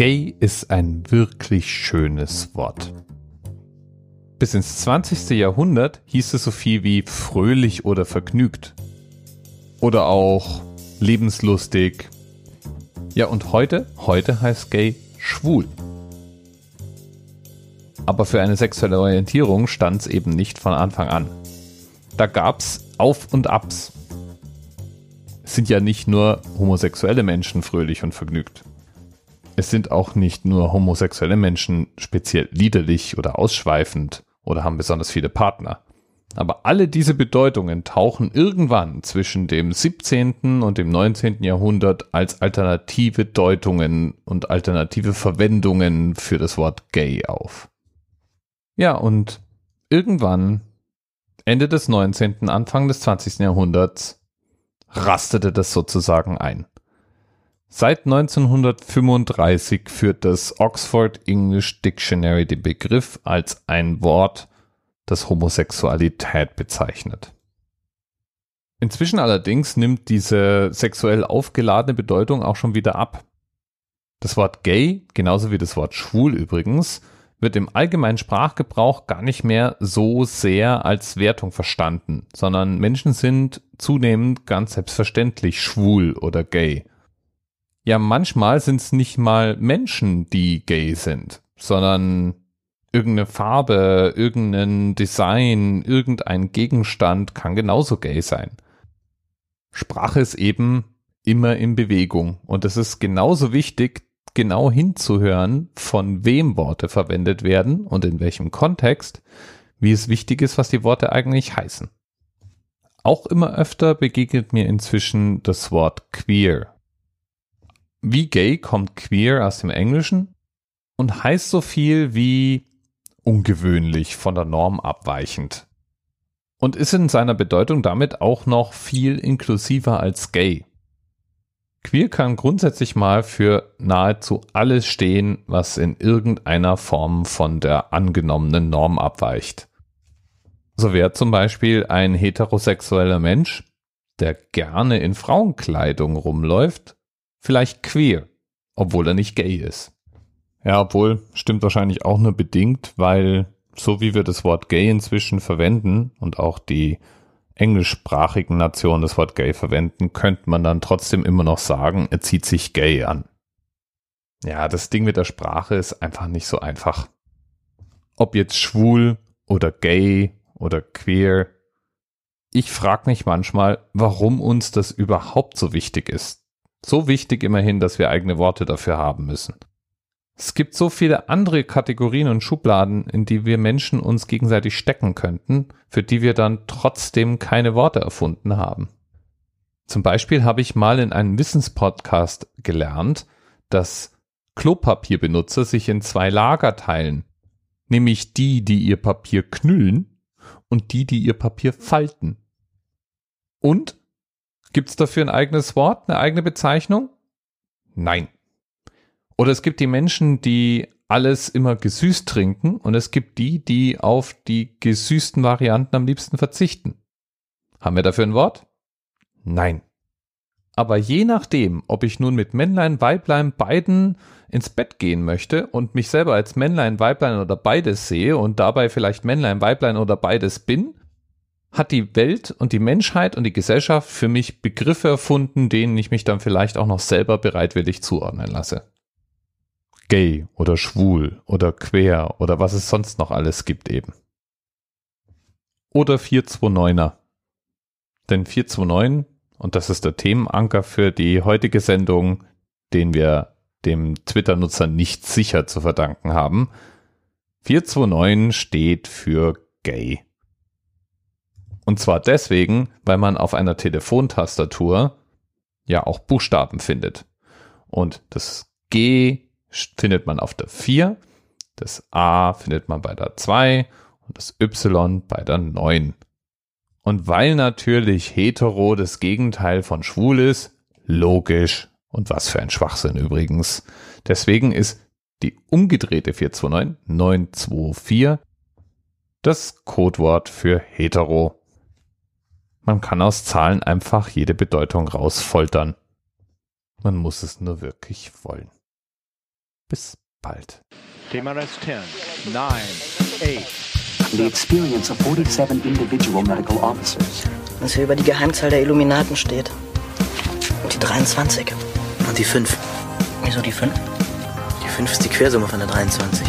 Gay ist ein wirklich schönes Wort. Bis ins 20. Jahrhundert hieß es so viel wie fröhlich oder vergnügt. Oder auch lebenslustig. Ja, und heute? Heute heißt gay schwul. Aber für eine sexuelle Orientierung stand es eben nicht von Anfang an. Da gab's Auf und Abs. Es sind ja nicht nur homosexuelle Menschen fröhlich und vergnügt. Es sind auch nicht nur homosexuelle Menschen speziell liederlich oder ausschweifend oder haben besonders viele Partner. Aber alle diese Bedeutungen tauchen irgendwann zwischen dem 17. und dem 19. Jahrhundert als alternative Deutungen und alternative Verwendungen für das Wort gay auf. Ja, und irgendwann, Ende des 19., Anfang des 20. Jahrhunderts, rastete das sozusagen ein. Seit 1935 führt das Oxford English Dictionary den Begriff als ein Wort, das Homosexualität bezeichnet. Inzwischen allerdings nimmt diese sexuell aufgeladene Bedeutung auch schon wieder ab. Das Wort gay, genauso wie das Wort schwul übrigens, wird im allgemeinen Sprachgebrauch gar nicht mehr so sehr als Wertung verstanden, sondern Menschen sind zunehmend ganz selbstverständlich schwul oder gay. Ja, manchmal sind es nicht mal Menschen, die gay sind, sondern irgendeine Farbe, irgendein Design, irgendein Gegenstand kann genauso gay sein. Sprache ist eben immer in Bewegung und es ist genauso wichtig, genau hinzuhören, von wem Worte verwendet werden und in welchem Kontext, wie es wichtig ist, was die Worte eigentlich heißen. Auch immer öfter begegnet mir inzwischen das Wort queer wie gay kommt queer aus dem Englischen und heißt so viel wie ungewöhnlich, von der Norm abweichend. Und ist in seiner Bedeutung damit auch noch viel inklusiver als gay. Queer kann grundsätzlich mal für nahezu alles stehen, was in irgendeiner Form von der angenommenen Norm abweicht. So wäre zum Beispiel ein heterosexueller Mensch, der gerne in Frauenkleidung rumläuft, vielleicht queer, obwohl er nicht gay ist. Ja, obwohl stimmt wahrscheinlich auch nur bedingt, weil so wie wir das Wort gay inzwischen verwenden und auch die englischsprachigen Nationen das Wort gay verwenden, könnte man dann trotzdem immer noch sagen, er zieht sich gay an. Ja, das Ding mit der Sprache ist einfach nicht so einfach. Ob jetzt schwul oder gay oder queer, ich frage mich manchmal, warum uns das überhaupt so wichtig ist. So wichtig immerhin, dass wir eigene Worte dafür haben müssen. Es gibt so viele andere Kategorien und Schubladen, in die wir Menschen uns gegenseitig stecken könnten, für die wir dann trotzdem keine Worte erfunden haben. Zum Beispiel habe ich mal in einem Wissenspodcast gelernt, dass Klopapierbenutzer sich in zwei Lager teilen, nämlich die, die ihr Papier knüllen und die, die ihr Papier falten. Und Gibt es dafür ein eigenes Wort, eine eigene Bezeichnung? Nein. Oder es gibt die Menschen, die alles immer gesüßt trinken und es gibt die, die auf die gesüßten Varianten am liebsten verzichten. Haben wir dafür ein Wort? Nein. Aber je nachdem, ob ich nun mit Männlein, Weiblein beiden ins Bett gehen möchte und mich selber als Männlein, Weiblein oder beides sehe und dabei vielleicht Männlein, Weiblein oder beides bin, hat die Welt und die Menschheit und die Gesellschaft für mich Begriffe erfunden, denen ich mich dann vielleicht auch noch selber bereitwillig zuordnen lasse. Gay oder schwul oder quer oder was es sonst noch alles gibt eben. Oder 429er. Denn 429, und das ist der Themenanker für die heutige Sendung, den wir dem Twitter-Nutzer nicht sicher zu verdanken haben. 429 steht für gay. Und zwar deswegen, weil man auf einer Telefontastatur ja auch Buchstaben findet. Und das G findet man auf der 4, das A findet man bei der 2 und das Y bei der 9. Und weil natürlich hetero das Gegenteil von schwul ist, logisch. Und was für ein Schwachsinn übrigens. Deswegen ist die umgedrehte 429 924 das Codewort für hetero. Man kann aus Zahlen einfach jede Bedeutung rausfoltern. Man muss es nur wirklich wollen. bis bald. TMRS 10, 9, 8. The experience of 47 individual medical officers. Was hier über die Geheimzahl der Illuminaten steht. Und die 23. Und die 5. Wieso die 5? Die 5 ist die Quersumme von der 23.